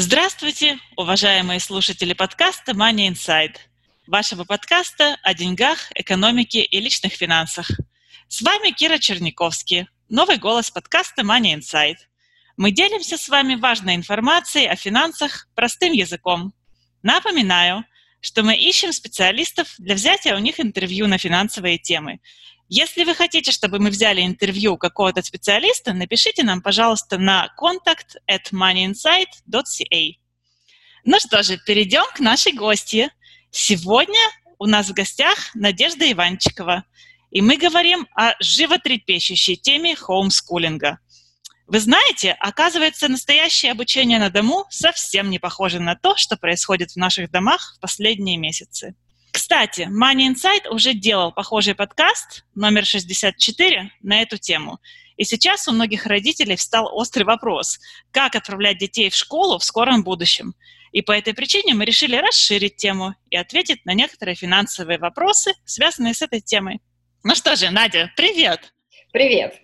Здравствуйте, уважаемые слушатели подкаста Money Inside, вашего подкаста о деньгах, экономике и личных финансах. С вами Кира Черниковский, новый голос подкаста Money Inside. Мы делимся с вами важной информацией о финансах простым языком. Напоминаю, что мы ищем специалистов для взятия у них интервью на финансовые темы – если вы хотите, чтобы мы взяли интервью какого-то специалиста, напишите нам, пожалуйста, на contact at moneyinsight.ca. Ну что же, перейдем к нашей гости. Сегодня у нас в гостях Надежда Иванчикова, и мы говорим о животрепещущей теме хоумскулинга. Вы знаете, оказывается, настоящее обучение на дому совсем не похоже на то, что происходит в наших домах в последние месяцы. Кстати, Money Insight уже делал похожий подкаст номер 64 на эту тему. И сейчас у многих родителей встал острый вопрос, как отправлять детей в школу в скором будущем. И по этой причине мы решили расширить тему и ответить на некоторые финансовые вопросы, связанные с этой темой. Ну что же, Надя, привет! Привет!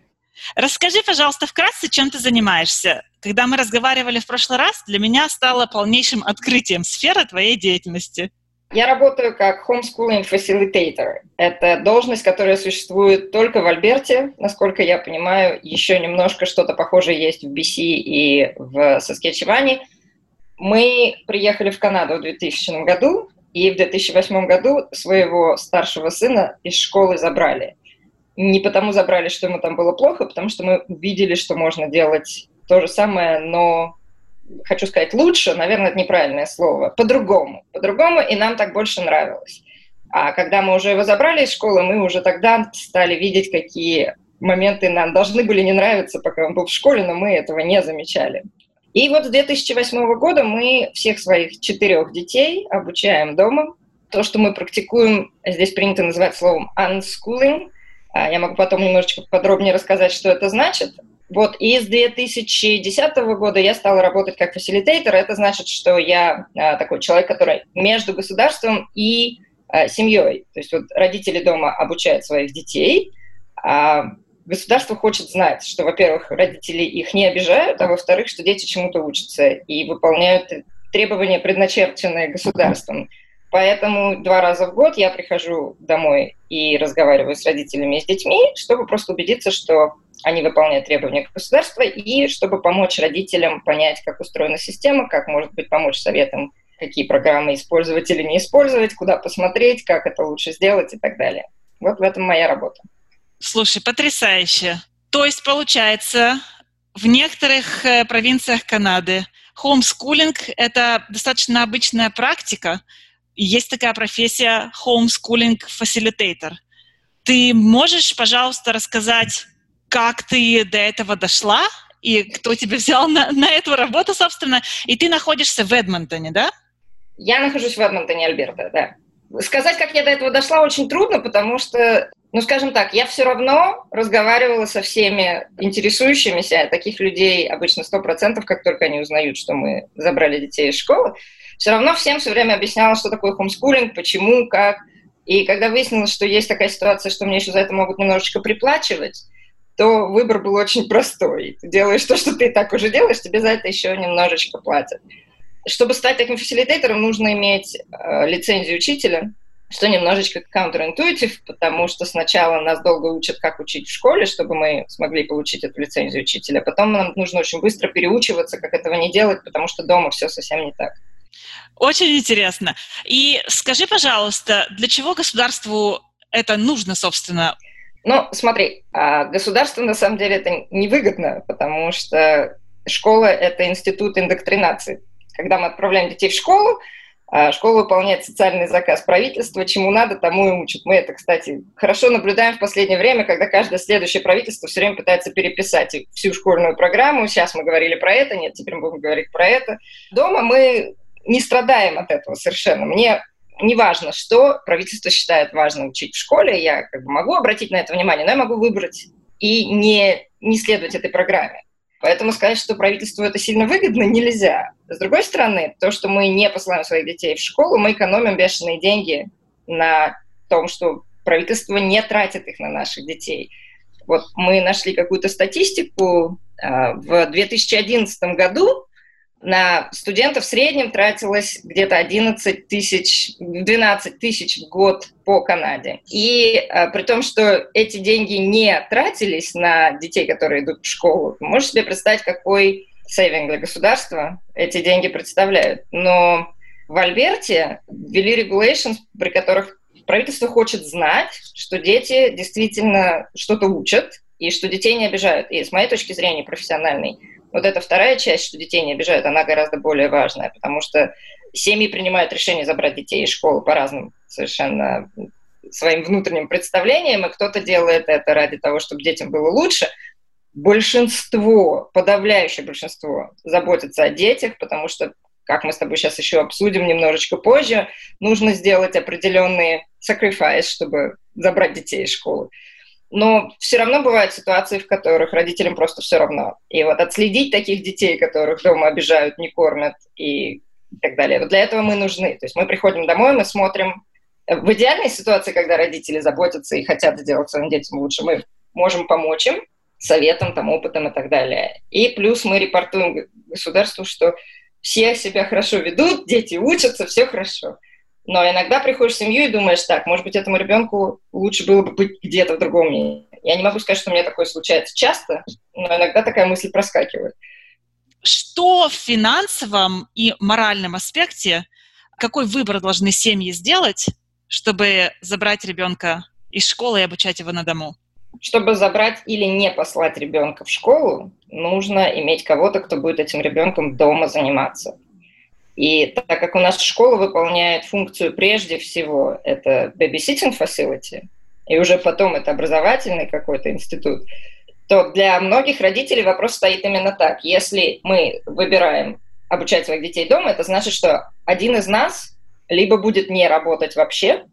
Расскажи, пожалуйста, вкратце, чем ты занимаешься. Когда мы разговаривали в прошлый раз, для меня стало полнейшим открытием сфера твоей деятельности. Я работаю как homeschooling facilitator. Это должность, которая существует только в Альберте. Насколько я понимаю, еще немножко что-то похожее есть в BC и в Саскетчеване. Мы приехали в Канаду в 2000 году, и в 2008 году своего старшего сына из школы забрали. Не потому забрали, что ему там было плохо, потому что мы увидели, что можно делать то же самое, но хочу сказать, лучше, наверное, это неправильное слово, по-другому. По-другому, и нам так больше нравилось. А когда мы уже его забрали из школы, мы уже тогда стали видеть, какие моменты нам должны были не нравиться, пока он был в школе, но мы этого не замечали. И вот с 2008 года мы всех своих четырех детей обучаем дома. То, что мы практикуем, здесь принято называть словом unschooling. А, я могу потом немножечко подробнее рассказать, что это значит. Вот, и с 2010 года я стала работать как фасилитейтор. Это значит, что я а, такой человек, который между государством и а, семьей. То есть вот родители дома обучают своих детей, а государство хочет знать, что, во-первых, родители их не обижают, а во-вторых, что дети чему-то учатся и выполняют требования, предначерченные государством. Поэтому два раза в год я прихожу домой и разговариваю с родителями и с детьми, чтобы просто убедиться, что они выполняют требования государства, и чтобы помочь родителям понять, как устроена система, как, может быть, помочь советам, какие программы использовать или не использовать, куда посмотреть, как это лучше сделать и так далее. Вот в этом моя работа. Слушай, потрясающе. То есть, получается, в некоторых э, провинциях Канады homeschooling — это достаточно обычная практика, есть такая профессия facilitator. Ты можешь, пожалуйста, рассказать, как ты до этого дошла и кто тебя взял на, на эту работу, собственно, и ты находишься в Эдмонтоне, да? Я нахожусь в Эдмонтоне, Альберта, да. Сказать, как я до этого дошла, очень трудно, потому что, ну, скажем так, я все равно разговаривала со всеми интересующимися, таких людей обычно 100%, как только они узнают, что мы забрали детей из школы, все равно всем все время объясняла, что такое хомскулинг, почему, как. И когда выяснилось, что есть такая ситуация, что мне еще за это могут немножечко приплачивать, то выбор был очень простой. Ты делаешь то, что ты так уже делаешь, тебе за это еще немножечко платят. Чтобы стать таким фасилитейтором, нужно иметь э, лицензию учителя, что немножечко counterintuitive, потому что сначала нас долго учат, как учить в школе, чтобы мы смогли получить эту лицензию учителя. Потом нам нужно очень быстро переучиваться, как этого не делать, потому что дома все совсем не так. Очень интересно. И скажи, пожалуйста, для чего государству это нужно, собственно? Ну, смотри, а государству на самом деле это невыгодно, потому что школа – это институт индоктринации. Когда мы отправляем детей в школу, а школа выполняет социальный заказ правительства, чему надо, тому и учат. Мы это, кстати, хорошо наблюдаем в последнее время, когда каждое следующее правительство все время пытается переписать всю школьную программу. Сейчас мы говорили про это, нет, теперь мы будем говорить про это. Дома мы не страдаем от этого совершенно. Мне не важно, что правительство считает важным учить в школе, я как бы могу обратить на это внимание, но я могу выбрать и не, не следовать этой программе. Поэтому сказать, что правительству это сильно выгодно, нельзя. С другой стороны, то, что мы не посылаем своих детей в школу, мы экономим бешеные деньги на том, что правительство не тратит их на наших детей. Вот мы нашли какую-то статистику. А, в 2011 году на студентов в среднем тратилось где-то 11 тысяч, 12 тысяч в год по Канаде. И а, при том, что эти деньги не тратились на детей, которые идут в школу, можешь себе представить, какой сейвинг для государства эти деньги представляют. Но в Альберте ввели regulations, при которых правительство хочет знать, что дети действительно что-то учат, и что детей не обижают. И с моей точки зрения профессиональной, вот эта вторая часть, что детей не обижают, она гораздо более важная, потому что семьи принимают решение забрать детей из школы по разным совершенно своим внутренним представлениям, и кто-то делает это ради того, чтобы детям было лучше. Большинство, подавляющее большинство заботится о детях, потому что, как мы с тобой сейчас еще обсудим немножечко позже, нужно сделать определенные sacrifice, чтобы забрать детей из школы но все равно бывают ситуации, в которых родителям просто все равно. И вот отследить таких детей, которых дома обижают, не кормят и так далее. Вот для этого мы нужны. То есть мы приходим домой, мы смотрим. В идеальной ситуации, когда родители заботятся и хотят сделать своим детям лучше, мы можем помочь им советом, там, опытом и так далее. И плюс мы репортуем государству, что все себя хорошо ведут, дети учатся, все хорошо. Но иногда приходишь в семью и думаешь, так, может быть, этому ребенку лучше было бы быть где-то в другом месте. Я не могу сказать, что у меня такое случается часто, но иногда такая мысль проскакивает. Что в финансовом и моральном аспекте, какой выбор должны семьи сделать, чтобы забрать ребенка из школы и обучать его на дому? Чтобы забрать или не послать ребенка в школу, нужно иметь кого-то, кто будет этим ребенком дома заниматься. И так как у нас школа выполняет функцию прежде всего, это babysitting facility, и уже потом это образовательный какой-то институт, то для многих родителей вопрос стоит именно так. Если мы выбираем обучать своих детей дома, это значит, что один из нас либо будет не работать вообще,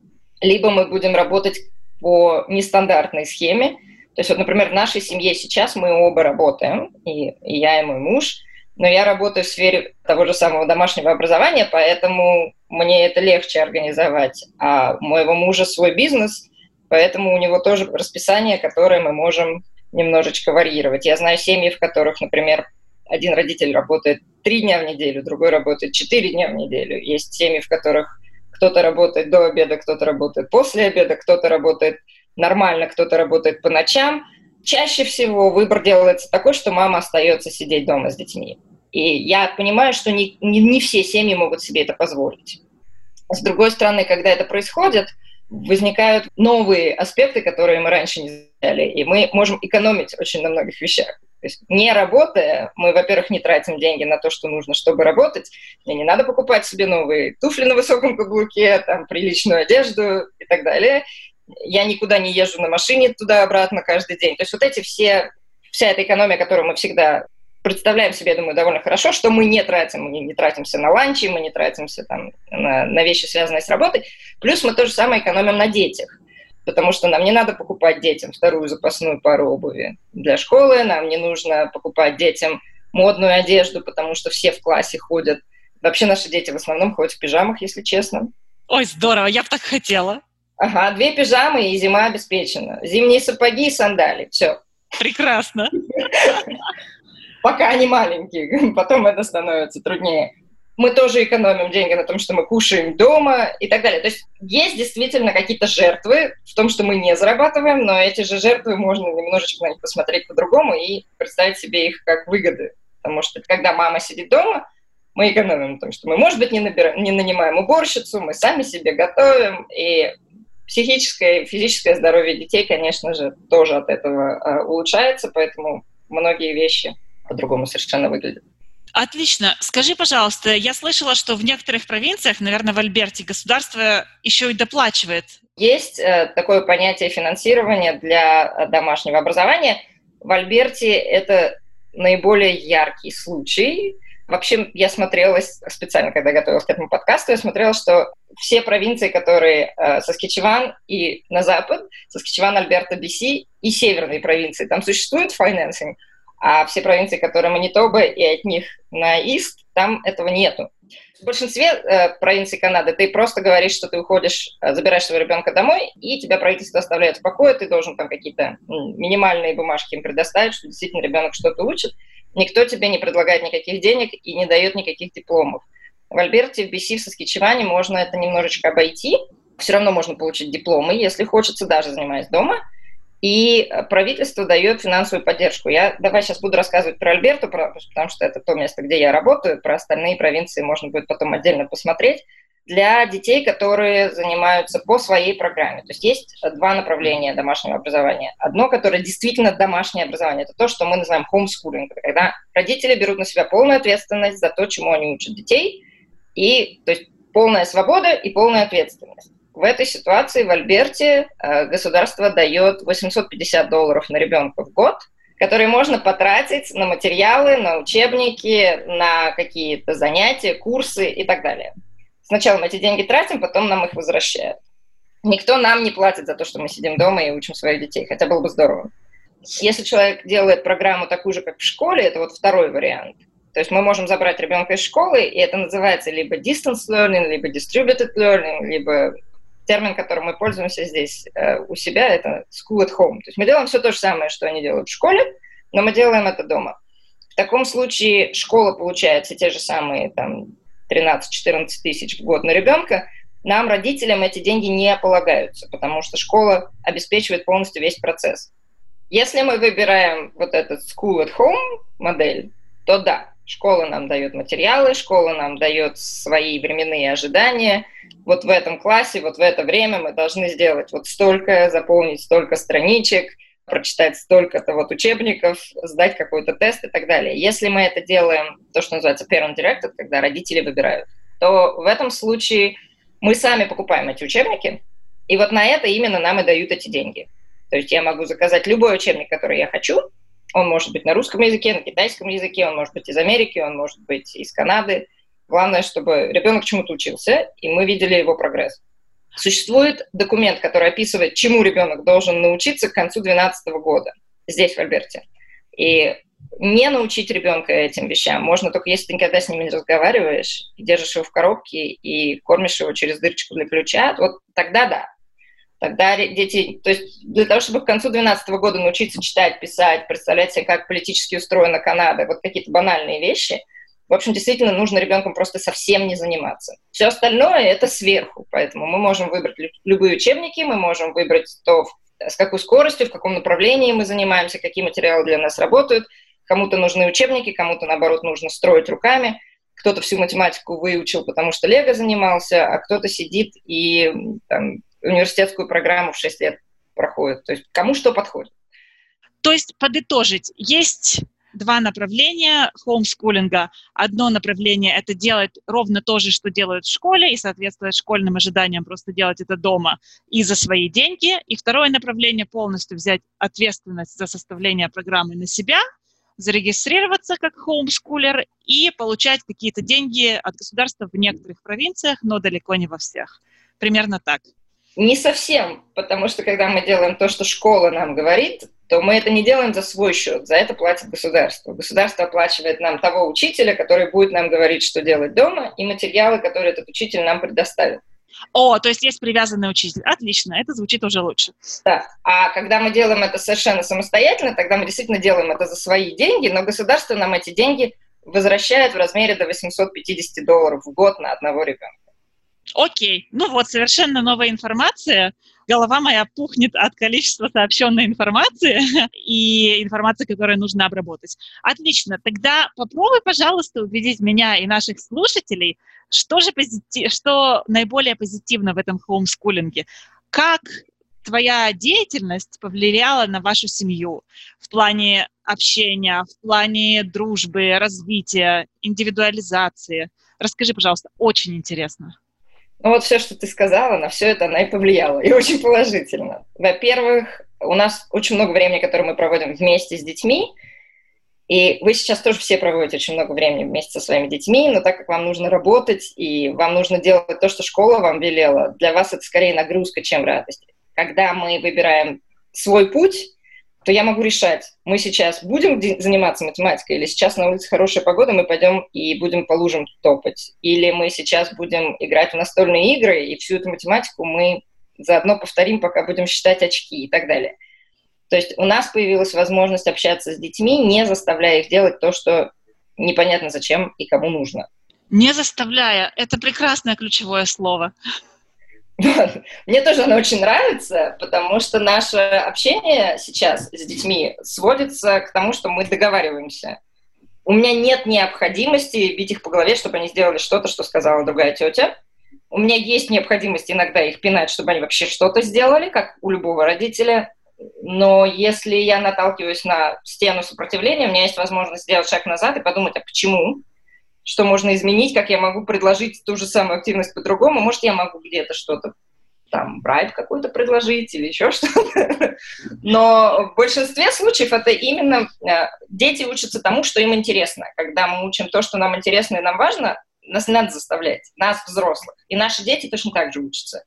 либо мы будем работать по нестандартной схеме. То есть вот, например, в нашей семье сейчас мы оба работаем, и, и я, и мой муж – но я работаю в сфере того же самого домашнего образования, поэтому мне это легче организовать. А у моего мужа свой бизнес, поэтому у него тоже расписание, которое мы можем немножечко варьировать. Я знаю семьи, в которых, например, один родитель работает три дня в неделю, другой работает четыре дня в неделю. Есть семьи, в которых кто-то работает до обеда, кто-то работает после обеда, кто-то работает нормально, кто-то работает по ночам – чаще всего выбор делается такой, что мама остается сидеть дома с детьми. И я понимаю, что не, не, не все семьи могут себе это позволить. С другой стороны, когда это происходит, возникают новые аспекты, которые мы раньше не взяли, и мы можем экономить очень на многих вещах. То есть не работая, мы, во-первых, не тратим деньги на то, что нужно, чтобы работать. Мне не надо покупать себе новые туфли на высоком каблуке, там, приличную одежду и так далее я никуда не езжу на машине туда-обратно каждый день. То есть вот эти все, вся эта экономия, которую мы всегда представляем себе, я думаю, довольно хорошо, что мы не тратим, мы не тратимся на ланчи, мы не тратимся там на, на вещи, связанные с работой. Плюс мы то же самое экономим на детях, потому что нам не надо покупать детям вторую запасную пару обуви для школы, нам не нужно покупать детям модную одежду, потому что все в классе ходят. Вообще наши дети в основном ходят в пижамах, если честно. Ой, здорово, я бы так хотела. Ага, две пижамы и зима обеспечена. Зимние сапоги и сандали. Все. Прекрасно. Пока они маленькие, потом это становится труднее. Мы тоже экономим деньги на том, что мы кушаем дома и так далее. То есть есть действительно какие-то жертвы в том, что мы не зарабатываем, но эти же жертвы можно немножечко на них посмотреть по-другому и представить себе их как выгоды. Потому что когда мама сидит дома, мы экономим, потому что мы, может быть, не, набираем, не нанимаем уборщицу, мы сами себе готовим, и Психическое и физическое здоровье детей, конечно же, тоже от этого э, улучшается, поэтому многие вещи по-другому совершенно выглядят. Отлично. Скажи, пожалуйста, я слышала, что в некоторых провинциях, наверное, в Альберте, государство еще и доплачивает. Есть э, такое понятие финансирования для домашнего образования. В Альберте это наиболее яркий случай. Вообще, я смотрела специально, когда готовилась к этому подкасту, я смотрела, что все провинции, которые э, Саскичеван и на запад, Саскичеван, Альберта, Биси и северные провинции, там существует финансинг, а все провинции, которые Манитоба и от них на ист, там этого нету. В большинстве э, провинций Канады ты просто говоришь, что ты уходишь, э, забираешь своего ребенка домой, и тебя правительство оставляет в покое, ты должен там какие-то минимальные бумажки им предоставить, что действительно ребенок что-то учит. Никто тебе не предлагает никаких денег и не дает никаких дипломов. В Альберте, в BC, в Соскичеване можно это немножечко обойти. Все равно можно получить дипломы, если хочется, даже занимаясь дома. И правительство дает финансовую поддержку. Я давай сейчас буду рассказывать про Альберту, потому что это то место, где я работаю. Про остальные провинции можно будет потом отдельно посмотреть для детей, которые занимаются по своей программе. То есть есть два направления домашнего образования. Одно, которое действительно домашнее образование, это то, что мы называем homeschooling, когда родители берут на себя полную ответственность за то, чему они учат детей, и то есть полная свобода и полная ответственность. В этой ситуации в Альберте э, государство дает 850 долларов на ребенка в год, которые можно потратить на материалы, на учебники, на какие-то занятия, курсы и так далее. Сначала мы эти деньги тратим, потом нам их возвращают. Никто нам не платит за то, что мы сидим дома и учим своих детей, хотя было бы здорово. Если человек делает программу такую же, как в школе, это вот второй вариант. То есть мы можем забрать ребенка из школы, и это называется либо distance learning, либо distributed learning, либо термин, которым мы пользуемся здесь э, у себя, это school at home. То есть мы делаем все то же самое, что они делают в школе, но мы делаем это дома. В таком случае школа получает все те же самые там, 13-14 тысяч в год на ребенка, нам, родителям, эти деньги не полагаются, потому что школа обеспечивает полностью весь процесс. Если мы выбираем вот этот school at home модель, то да, школа нам дает материалы, школа нам дает свои временные ожидания. Вот в этом классе, вот в это время мы должны сделать вот столько, заполнить столько страничек, прочитать столько-то вот учебников, сдать какой-то тест и так далее. Если мы это делаем, то, что называется parent directed, когда родители выбирают, то в этом случае мы сами покупаем эти учебники, и вот на это именно нам и дают эти деньги. То есть я могу заказать любой учебник, который я хочу, он может быть на русском языке, на китайском языке, он может быть из Америки, он может быть из Канады. Главное, чтобы ребенок чему-то учился, и мы видели его прогресс. Существует документ, который описывает, чему ребенок должен научиться к концу 2012 года здесь, в Альберте. И не научить ребенка этим вещам можно только если ты никогда с ними не разговариваешь, держишь его в коробке и кормишь его через дырочку для ключа, вот тогда да. Тогда дети, то есть для того, чтобы к концу 2012 года научиться читать, писать, представлять себе, как политически устроена Канада, вот какие-то банальные вещи – в общем, действительно нужно ребенком просто совсем не заниматься. Все остальное это сверху, поэтому мы можем выбрать любые учебники, мы можем выбрать то, с какой скоростью, в каком направлении мы занимаемся, какие материалы для нас работают. Кому-то нужны учебники, кому-то, наоборот, нужно строить руками. Кто-то всю математику выучил, потому что Лего занимался, а кто-то сидит и там, университетскую программу в 6 лет проходит. То есть кому что подходит. То есть подытожить, есть два направления хоумскулинга. Одно направление – это делать ровно то же, что делают в школе, и соответствовать школьным ожиданиям, просто делать это дома и за свои деньги. И второе направление – полностью взять ответственность за составление программы на себя, зарегистрироваться как хоумскулер и получать какие-то деньги от государства в некоторых провинциях, но далеко не во всех. Примерно так. Не совсем, потому что когда мы делаем то, что школа нам говорит, то мы это не делаем за свой счет, за это платит государство. Государство оплачивает нам того учителя, который будет нам говорить, что делать дома, и материалы, которые этот учитель нам предоставит. О, то есть есть привязанный учитель. Отлично, это звучит уже лучше. Да, а когда мы делаем это совершенно самостоятельно, тогда мы действительно делаем это за свои деньги, но государство нам эти деньги возвращает в размере до 850 долларов в год на одного ребенка. Окей, ну вот, совершенно новая информация. Голова моя пухнет от количества сообщенной информации и информации, которую нужно обработать. Отлично, тогда попробуй, пожалуйста, убедить меня и наших слушателей, что же позитив, что наиболее позитивно в этом хоумскулинге. Как твоя деятельность повлияла на вашу семью в плане общения, в плане дружбы, развития, индивидуализации? Расскажи, пожалуйста, очень интересно. Ну вот все, что ты сказала, на все это она и повлияла, и очень положительно. Во-первых, у нас очень много времени, которое мы проводим вместе с детьми, И вы сейчас тоже все проводите очень много времени вместе со своими детьми, но так как вам нужно работать и вам нужно делать то, что школа вам велела, для вас это скорее нагрузка, чем радость. Когда мы выбираем свой путь, то я могу решать, мы сейчас будем заниматься математикой, или сейчас на улице хорошая погода, мы пойдем и будем по лужам топать, или мы сейчас будем играть в настольные игры, и всю эту математику мы заодно повторим, пока будем считать очки и так далее. То есть у нас появилась возможность общаться с детьми, не заставляя их делать то, что непонятно зачем и кому нужно. Не заставляя. Это прекрасное ключевое слово. Мне тоже оно очень нравится, потому что наше общение сейчас с детьми сводится к тому, что мы договариваемся. У меня нет необходимости бить их по голове, чтобы они сделали что-то, что сказала другая тетя. У меня есть необходимость иногда их пинать, чтобы они вообще что-то сделали, как у любого родителя. Но если я наталкиваюсь на стену сопротивления, у меня есть возможность сделать шаг назад и подумать, а почему? Что можно изменить, как я могу предложить ту же самую активность по-другому? Может, я могу где-то что-то там, брайб какой-то предложить или еще что-то. Но в большинстве случаев это именно э, дети учатся тому, что им интересно. Когда мы учим то, что нам интересно и нам важно, нас не надо заставлять, нас, взрослых. И наши дети точно так же учатся.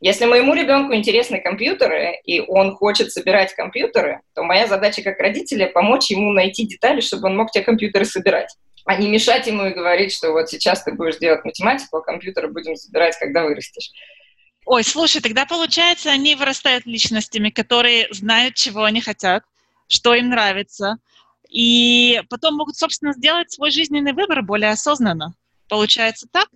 Если моему ребенку интересны компьютеры, и он хочет собирать компьютеры, то моя задача как родителя помочь ему найти детали, чтобы он мог те компьютеры собирать, а не мешать ему и говорить, что вот сейчас ты будешь делать математику, а компьютеры будем собирать, когда вырастешь. Ой, слушай, тогда получается, они вырастают личностями, которые знают, чего они хотят, что им нравится, и потом могут, собственно, сделать свой жизненный выбор более осознанно. Получается так?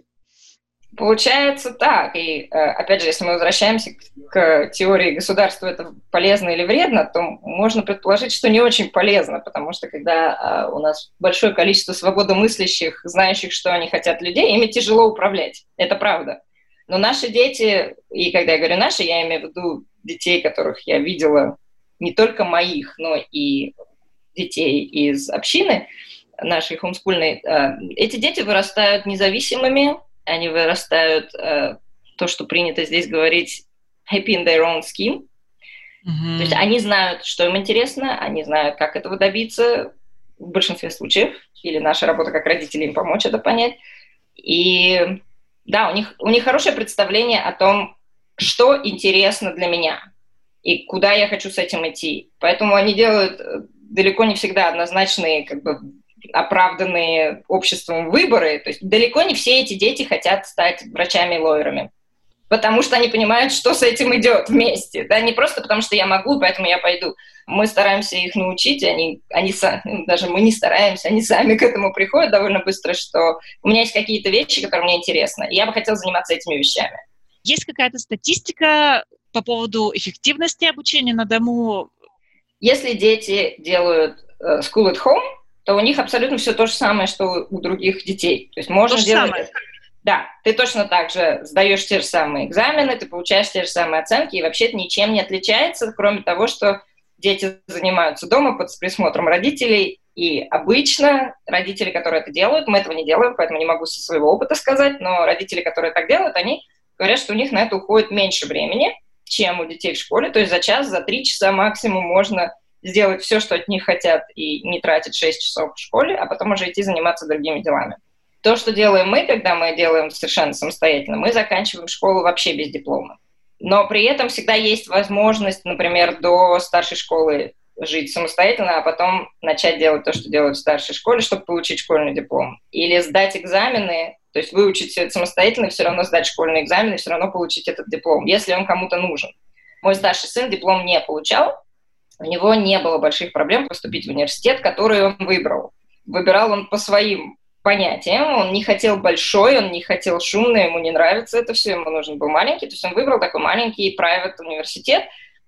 Получается так. И, э, опять же, если мы возвращаемся к теории государства, это полезно или вредно, то можно предположить, что не очень полезно, потому что когда а, у нас большое количество свободомыслящих, знающих, что они хотят людей, ими тяжело управлять. Это правда. Но наши дети, и когда я говорю наши, я имею в виду детей, которых я видела, не только моих, но и детей из общины нашей хомскульной, э, эти дети вырастают независимыми, они вырастают, э, то, что принято здесь говорить, happy in their own skin. Mm-hmm. То есть они знают, что им интересно, они знают, как этого добиться в большинстве случаев, или наша работа как родителей им помочь это понять. И да, у них, у них хорошее представление о том, что интересно для меня и куда я хочу с этим идти. Поэтому они делают э, далеко не всегда однозначные, как бы оправданные обществом выборы. То есть далеко не все эти дети хотят стать врачами и лоерами. Потому что они понимают, что с этим идет вместе. Да? Не просто потому, что я могу, поэтому я пойду. Мы стараемся их научить, они, они сами, даже мы не стараемся, они сами к этому приходят довольно быстро, что у меня есть какие-то вещи, которые мне интересны, и я бы хотела заниматься этими вещами. Есть какая-то статистика по поводу эффективности обучения на дому? Если дети делают uh, school at home, то у них абсолютно все то же самое, что у других детей. То есть можно то делать... Самое. Да, ты точно так же сдаешь те же самые экзамены, ты получаешь те же самые оценки, и вообще это ничем не отличается, кроме того, что дети занимаются дома под присмотром родителей, и обычно родители, которые это делают, мы этого не делаем, поэтому не могу со своего опыта сказать, но родители, которые так делают, они говорят, что у них на это уходит меньше времени, чем у детей в школе, то есть за час, за три часа максимум можно сделать все, что от них хотят, и не тратить 6 часов в школе, а потом уже идти заниматься другими делами. То, что делаем мы, когда мы делаем совершенно самостоятельно, мы заканчиваем школу вообще без диплома. Но при этом всегда есть возможность, например, до старшей школы жить самостоятельно, а потом начать делать то, что делают в старшей школе, чтобы получить школьный диплом. Или сдать экзамены, то есть выучить все это самостоятельно, все равно сдать школьные экзамены, все равно получить этот диплом, если он кому-то нужен. Мой старший сын диплом не получал, у него не было больших проблем поступить в университет, который он выбрал. Выбирал он по своим понятиям, он не хотел большой, он не хотел шумный, ему не нравится это все, ему нужен был маленький, то есть он выбрал такой маленький private университет,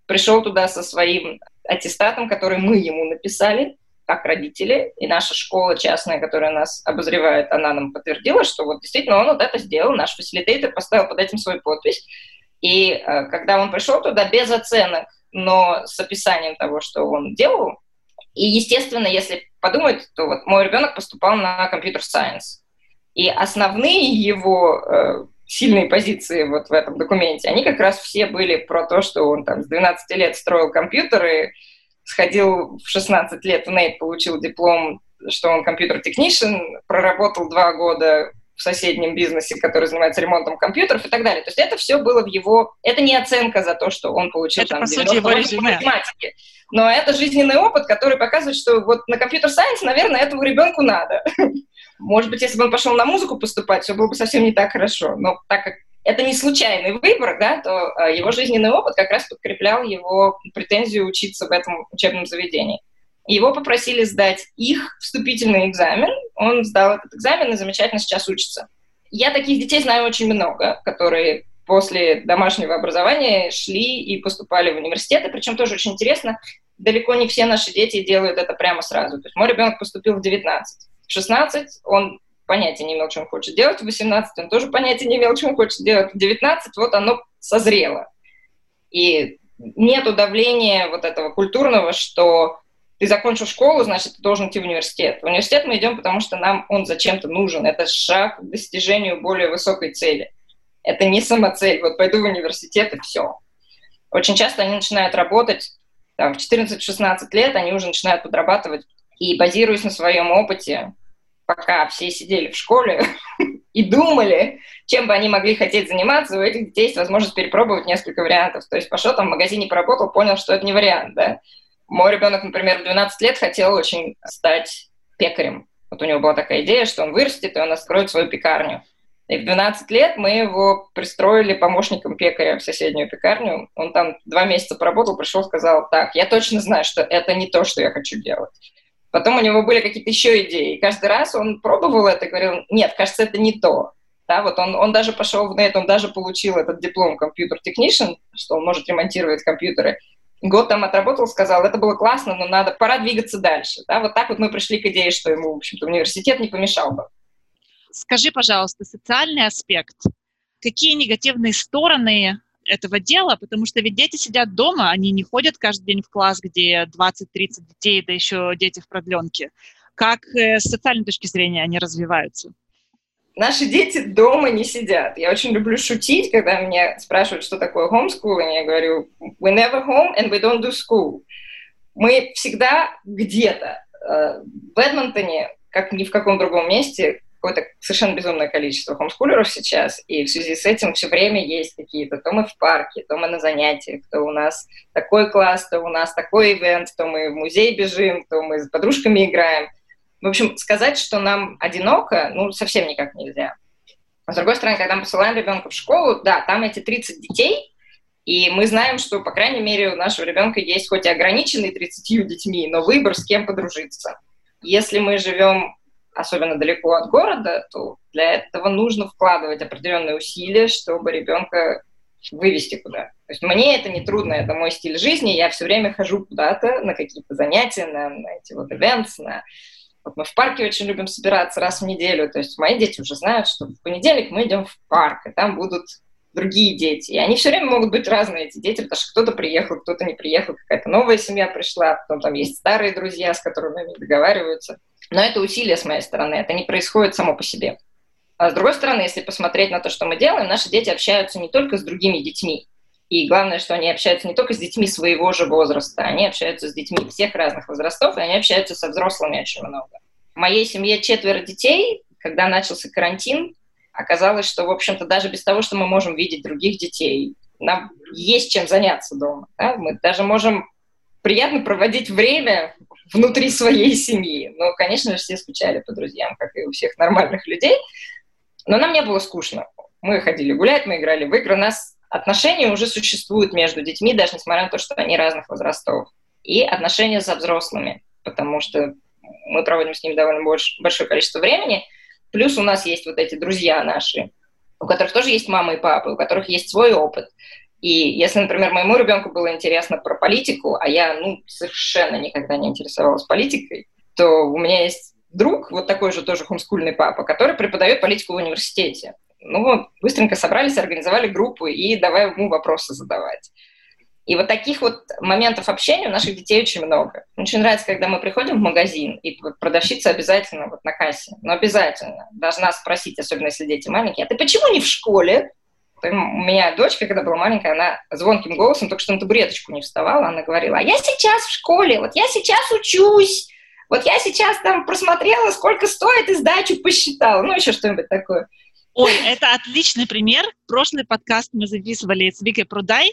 пришел туда со своим аттестатом, который мы ему написали, как родители, и наша школа частная, которая нас обозревает, она нам подтвердила, что вот действительно он вот это сделал, наш фасилитейтер поставил под этим свою подпись. И э, когда он пришел туда без оценок, но с описанием того, что он делал. И, естественно, если подумать, то вот мой ребенок поступал на компьютер сайенс. И основные его э, сильные позиции вот в этом документе, они как раз все были про то, что он там с 12 лет строил компьютеры, сходил в 16 лет в НЕЙТ, получил диплом, что он компьютер-технишн, проработал два года в соседнем бизнесе, который занимается ремонтом компьютеров и так далее. То есть это все было в его... Это не оценка за то, что он получил это, там по сути, его резюме. математики. Но это жизненный опыт, который показывает, что вот на компьютер-сайенс, наверное, этому ребенку надо. Может быть, если бы он пошел на музыку поступать, все было бы совсем не так хорошо. Но так как это не случайный выбор, да, то э, его жизненный опыт как раз подкреплял его претензию учиться в этом учебном заведении. Его попросили сдать их вступительный экзамен. Он сдал этот экзамен и замечательно сейчас учится. Я таких детей знаю очень много, которые после домашнего образования шли и поступали в университеты. Причем тоже очень интересно, далеко не все наши дети делают это прямо сразу. То есть мой ребенок поступил в 19. В 16 он понятия не имел, он хочет делать. В 18 он тоже понятия не имел, он хочет делать. В 19 вот оно созрело. И нету давления вот этого культурного, что ты закончил школу, значит, ты должен идти в университет. В университет мы идем, потому что нам он зачем-то нужен. Это шаг к достижению более высокой цели. Это не самоцель. Вот пойду в университет и все. Очень часто они начинают работать там, в 14-16 лет, они уже начинают подрабатывать. И базируясь на своем опыте, пока все сидели в школе и думали, чем бы они могли хотеть заниматься, у этих детей есть возможность перепробовать несколько вариантов. То есть пошел там в магазине поработал, понял, что это не вариант, да. Мой ребенок, например, в 12 лет хотел очень стать пекарем. Вот у него была такая идея, что он вырастет, и он откроет свою пекарню. И в 12 лет мы его пристроили помощником пекаря в соседнюю пекарню. Он там два месяца поработал, пришел, сказал, так, я точно знаю, что это не то, что я хочу делать. Потом у него были какие-то еще идеи. И каждый раз он пробовал это говорил, нет, кажется, это не то. Да, вот он, он даже пошел в нет, он даже получил этот диплом компьютер-технишн, что он может ремонтировать компьютеры год там отработал, сказал, это было классно, но надо, пора двигаться дальше. Да? Вот так вот мы пришли к идее, что ему, в общем-то, университет не помешал бы. Скажи, пожалуйста, социальный аспект. Какие негативные стороны этого дела? Потому что ведь дети сидят дома, они не ходят каждый день в класс, где 20-30 детей, да еще дети в продленке. Как э, с социальной точки зрения они развиваются? Наши дети дома не сидят. Я очень люблю шутить, когда меня спрашивают, что такое homeschooling. Я говорю, we never home and we don't do school. Мы всегда где-то. Э, в Эдмонтоне, как ни в каком другом месте, какое-то совершенно безумное количество хомскулеров сейчас, и в связи с этим все время есть какие-то, то мы в парке, то мы на занятиях, то у нас такой класс, то у нас такой ивент, то мы в музей бежим, то мы с подружками играем – в общем, сказать, что нам одиноко, ну, совсем никак нельзя. А с другой стороны, когда мы посылаем ребенка в школу, да, там эти 30 детей, и мы знаем, что, по крайней мере, у нашего ребенка есть хоть и ограниченный 30 детьми, но выбор, с кем подружиться. Если мы живем особенно далеко от города, то для этого нужно вкладывать определенные усилия, чтобы ребенка вывести куда. То есть мне это не трудно, это мой стиль жизни, я все время хожу куда-то на какие-то занятия, на, на эти вот events, на мы в парке очень любим собираться раз в неделю. То есть мои дети уже знают, что в понедельник мы идем в парк, и там будут другие дети. И они все время могут быть разные, эти дети, потому что кто-то приехал, кто-то не приехал, какая-то новая семья пришла, потом там есть старые друзья, с которыми они договариваются. Но это усилие с моей стороны, это не происходит само по себе. А с другой стороны, если посмотреть на то, что мы делаем, наши дети общаются не только с другими детьми, и главное, что они общаются не только с детьми своего же возраста, они общаются с детьми всех разных возрастов, и они общаются со взрослыми очень много. В моей семье четверо детей. Когда начался карантин, оказалось, что, в общем-то, даже без того, что мы можем видеть других детей, нам есть чем заняться дома. Да? Мы даже можем приятно проводить время внутри своей семьи. Но, конечно же, все скучали по друзьям, как и у всех нормальных людей. Но нам не было скучно. Мы ходили гулять, мы играли в игры, нас отношения уже существуют между детьми, даже несмотря на то, что они разных возрастов. И отношения со взрослыми, потому что мы проводим с ними довольно больш, большое количество времени. Плюс у нас есть вот эти друзья наши, у которых тоже есть мама и папа, у которых есть свой опыт. И если, например, моему ребенку было интересно про политику, а я ну, совершенно никогда не интересовалась политикой, то у меня есть друг, вот такой же тоже хомскульный папа, который преподает политику в университете. Ну, быстренько собрались, организовали группу и давай ему вопросы задавать. И вот таких вот моментов общения у наших детей очень много. Очень нравится, когда мы приходим в магазин, и продавщица обязательно вот на кассе, но обязательно должна спросить, особенно если дети маленькие, а ты почему не в школе? У меня дочка, когда была маленькая, она звонким голосом только что на табуреточку не вставала, она говорила, а я сейчас в школе, вот я сейчас учусь, вот я сейчас там просмотрела, сколько стоит, и сдачу посчитала, ну, еще что-нибудь такое. Ой, это отличный пример. Прошлый подкаст мы записывали с Викой Прудай,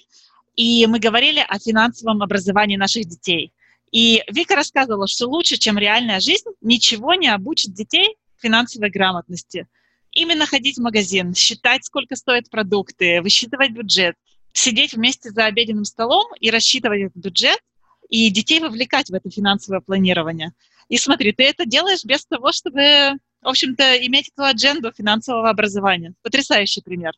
и мы говорили о финансовом образовании наших детей. И Вика рассказывала, что лучше, чем реальная жизнь, ничего не обучит детей финансовой грамотности. Именно ходить в магазин, считать, сколько стоят продукты, высчитывать бюджет, сидеть вместе за обеденным столом и рассчитывать этот бюджет, и детей вовлекать в это финансовое планирование. И смотри, ты это делаешь без того, чтобы, в общем-то, иметь эту адженду финансового образования. Потрясающий пример.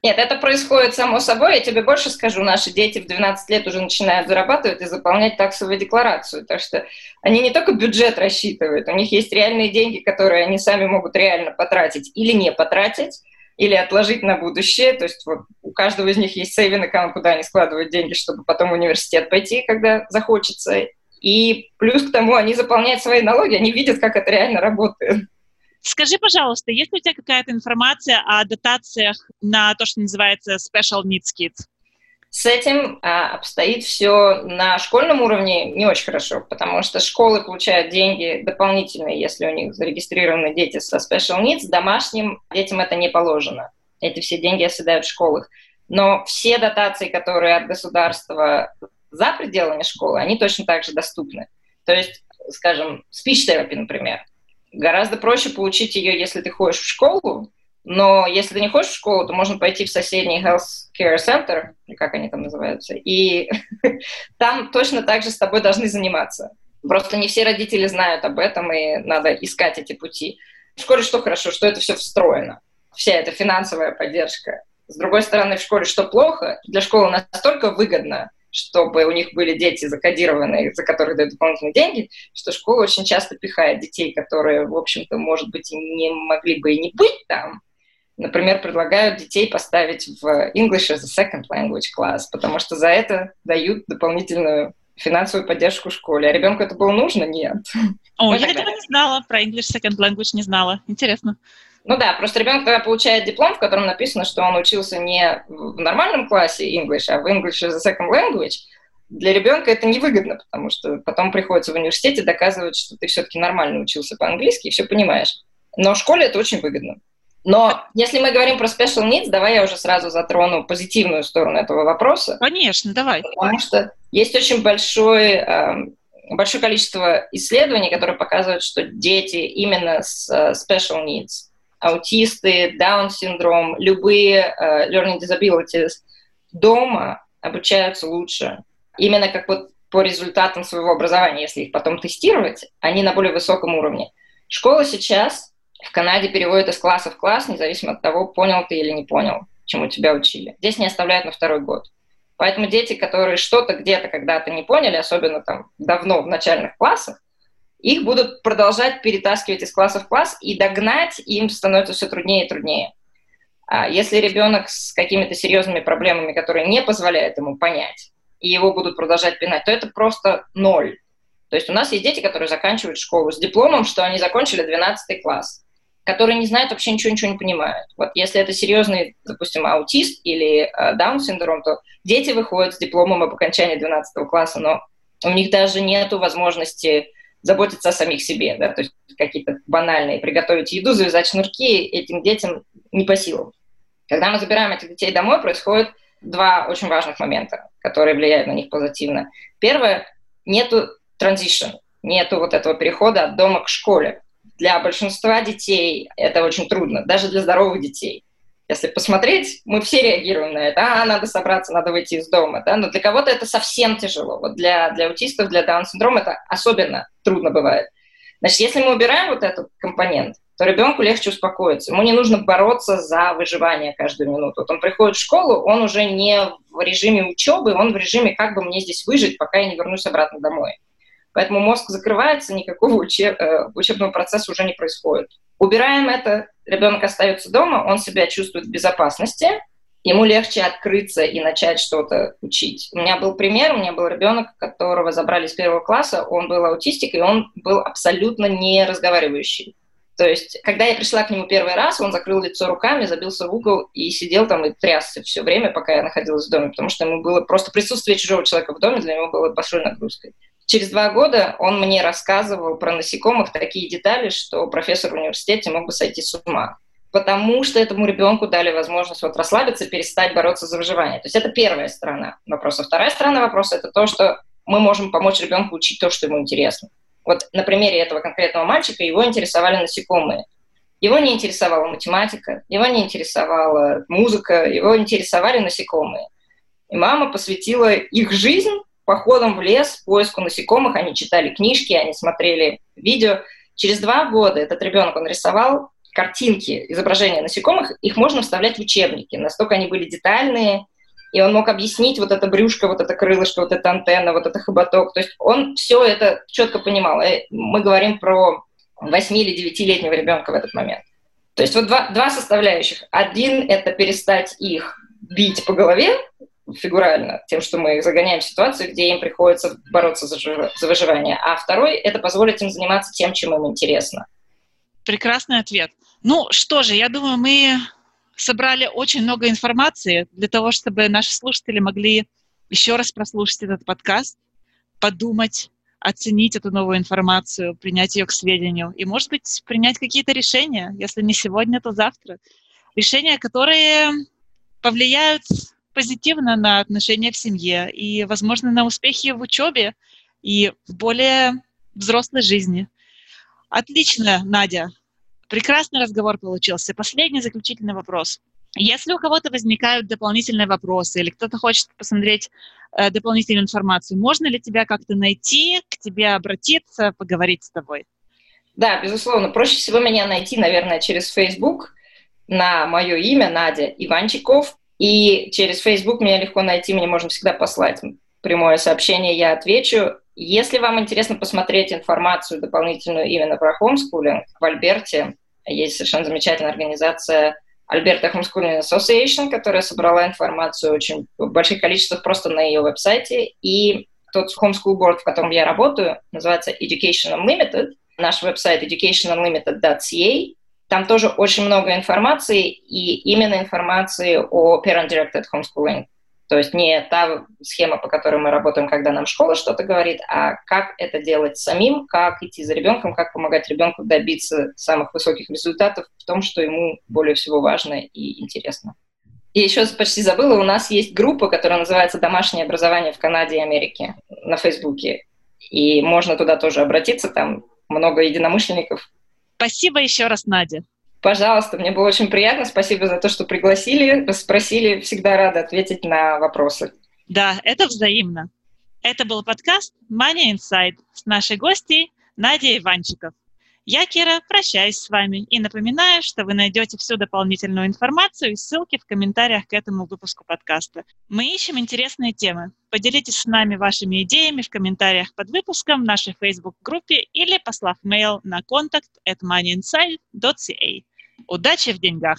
Нет, это происходит само собой. Я тебе больше скажу, наши дети в 12 лет уже начинают зарабатывать и заполнять таксовую декларацию. Так что они не только бюджет рассчитывают, у них есть реальные деньги, которые они сами могут реально потратить или не потратить, или отложить на будущее. То есть вот у каждого из них есть сейвинг аккаунт, куда они складывают деньги, чтобы потом в университет пойти, когда захочется. И плюс к тому они заполняют свои налоги, они видят, как это реально работает. Скажи, пожалуйста, есть ли у тебя какая-то информация о дотациях на то, что называется Special Needs Kids? С этим а, обстоит все на школьном уровне не очень хорошо, потому что школы получают деньги дополнительные, если у них зарегистрированы дети со special needs, домашним детям это не положено. Эти все деньги оседают в школах. Но все дотации, которые от государства за пределами школы, они точно так же доступны. То есть, скажем, speech therapy, например, Гораздо проще получить ее, если ты ходишь в школу, но если ты не ходишь в школу, то можно пойти в соседний health care center, как они там называются, и там точно так же с тобой должны заниматься. Просто не все родители знают об этом, и надо искать эти пути. В школе что хорошо, что это все встроено, вся эта финансовая поддержка. С другой стороны, в школе что плохо, для школы настолько выгодно, чтобы у них были дети закодированные, за которых дают дополнительные деньги, что школа очень часто пихает детей, которые, в общем-то, может быть, и не могли бы и не быть там. Например, предлагают детей поставить в English as a second language class, потому что за это дают дополнительную финансовую поддержку в школе. А ребенку это было нужно? Нет. О, я этого не знала, про English second language не знала. Интересно. Ну да, просто ребенок тогда получает диплом, в котором написано, что он учился не в нормальном классе English, а в English as a second language, для ребенка это невыгодно, потому что потом приходится в университете доказывать, что ты все-таки нормально учился по-английски и все понимаешь. Но в школе это очень выгодно. Но если мы говорим про special needs, давай я уже сразу затрону позитивную сторону этого вопроса. Конечно, давай. Потому что есть очень большое, эм, большое количество исследований, которые показывают, что дети именно с э, special needs аутисты, Даун-синдром, любые uh, learning disabilities дома обучаются лучше. Именно как вот по результатам своего образования, если их потом тестировать, они на более высоком уровне. Школа сейчас в Канаде переводит из класса в класс, независимо от того, понял ты или не понял, чему тебя учили. Здесь не оставляют на второй год. Поэтому дети, которые что-то где-то когда-то не поняли, особенно там давно в начальных классах, их будут продолжать перетаскивать из класса в класс, и догнать им становится все труднее и труднее. А если ребенок с какими-то серьезными проблемами, которые не позволяют ему понять, и его будут продолжать пинать, то это просто ноль. То есть у нас есть дети, которые заканчивают школу с дипломом, что они закончили 12 класс, которые не знают вообще ничего, ничего не понимают. Вот если это серьезный, допустим, аутист или э, даун-синдром, то дети выходят с дипломом об окончании 12 класса, но у них даже нет возможности заботиться о самих себе, да, то есть какие-то банальные, приготовить еду, завязать шнурки этим детям не по силам. Когда мы забираем этих детей домой, происходит два очень важных момента, которые влияют на них позитивно. Первое, нету transition, нету вот этого перехода от дома к школе. Для большинства детей это очень трудно, даже для здоровых детей. Если посмотреть, мы все реагируем на это. А, надо собраться, надо выйти из дома. Да? Но для кого-то это совсем тяжело. Вот для, для аутистов, для Даун-синдрома это особенно трудно бывает. Значит, если мы убираем вот этот компонент, то ребенку легче успокоиться. Ему не нужно бороться за выживание каждую минуту. Вот он приходит в школу, он уже не в режиме учебы, он в режиме, как бы мне здесь выжить, пока я не вернусь обратно домой. Поэтому мозг закрывается, никакого учеб, э, учебного процесса уже не происходит. Убираем это, ребенок остается дома, он себя чувствует в безопасности, ему легче открыться и начать что-то учить. У меня был пример, у меня был ребенок, которого забрали с первого класса, он был аутистик, и он был абсолютно не разговаривающий. То есть, когда я пришла к нему первый раз, он закрыл лицо руками, забился в угол и сидел там и трясся все время, пока я находилась в доме, потому что ему было просто присутствие чужого человека в доме для него было большой нагрузкой. Через два года он мне рассказывал про насекомых такие детали, что профессор в университете мог бы сойти с ума. Потому что этому ребенку дали возможность вот расслабиться, перестать бороться за выживание. То есть это первая сторона вопроса. Вторая сторона вопроса – это то, что мы можем помочь ребенку учить то, что ему интересно. Вот на примере этого конкретного мальчика его интересовали насекомые. Его не интересовала математика, его не интересовала музыка, его интересовали насекомые. И мама посвятила их жизнь походам в лес, поиску насекомых. Они читали книжки, они смотрели видео. Через два года этот ребенок, он рисовал картинки, изображения насекомых, их можно вставлять в учебники. Настолько они были детальные, и он мог объяснить вот это брюшко, вот это крылышко, вот эта антенна, вот это хоботок. То есть он все это четко понимал. И мы говорим про 8 или 9-летнего ребенка в этот момент. То есть вот два, два составляющих. Один – это перестать их бить по голове, фигурально, тем, что мы загоняем в ситуацию, где им приходится бороться за, за выживание. А второй – это позволить им заниматься тем, чем им интересно. Прекрасный ответ. Ну что же, я думаю, мы собрали очень много информации для того, чтобы наши слушатели могли еще раз прослушать этот подкаст, подумать, оценить эту новую информацию, принять ее к сведению и, может быть, принять какие-то решения, если не сегодня, то завтра. Решения, которые повлияют позитивно на отношения в семье и, возможно, на успехи в учебе и в более взрослой жизни. Отлично, Надя. Прекрасный разговор получился. Последний заключительный вопрос. Если у кого-то возникают дополнительные вопросы или кто-то хочет посмотреть э, дополнительную информацию, можно ли тебя как-то найти, к тебе обратиться, поговорить с тобой? Да, безусловно. Проще всего меня найти, наверное, через Facebook на мое имя Надя Иванчиков. И через Facebook меня легко найти, мне можно всегда послать прямое сообщение, я отвечу. Если вам интересно посмотреть информацию дополнительную именно про хомскулинг, в Альберте есть совершенно замечательная организация Alberta Homeschooling Association, которая собрала информацию очень в больших количествах просто на ее веб-сайте. И тот homeschool board, в котором я работаю, называется Education Unlimited. Наш веб-сайт educationunlimited.ca. Там тоже очень много информации, и именно информации о parent-directed homeschooling. То есть не та схема, по которой мы работаем, когда нам школа что-то говорит, а как это делать самим, как идти за ребенком, как помогать ребенку добиться самых высоких результатов в том, что ему более всего важно и интересно. И еще почти забыла, у нас есть группа, которая называется «Домашнее образование в Канаде и Америке» на Фейсбуке. И можно туда тоже обратиться, там много единомышленников. Спасибо еще раз, Надя. Пожалуйста, мне было очень приятно. Спасибо за то, что пригласили, спросили. Всегда рада ответить на вопросы. Да, это взаимно. Это был подкаст Money Inside с нашей гостьей Надей Иванчиков. Я, Кира, прощаюсь с вами и напоминаю, что вы найдете всю дополнительную информацию и ссылки в комментариях к этому выпуску подкаста. Мы ищем интересные темы. Поделитесь с нами вашими идеями в комментариях под выпуском в нашей Facebook-группе или послав mail на contact at moneyinside.ca. Удачи в деньгах!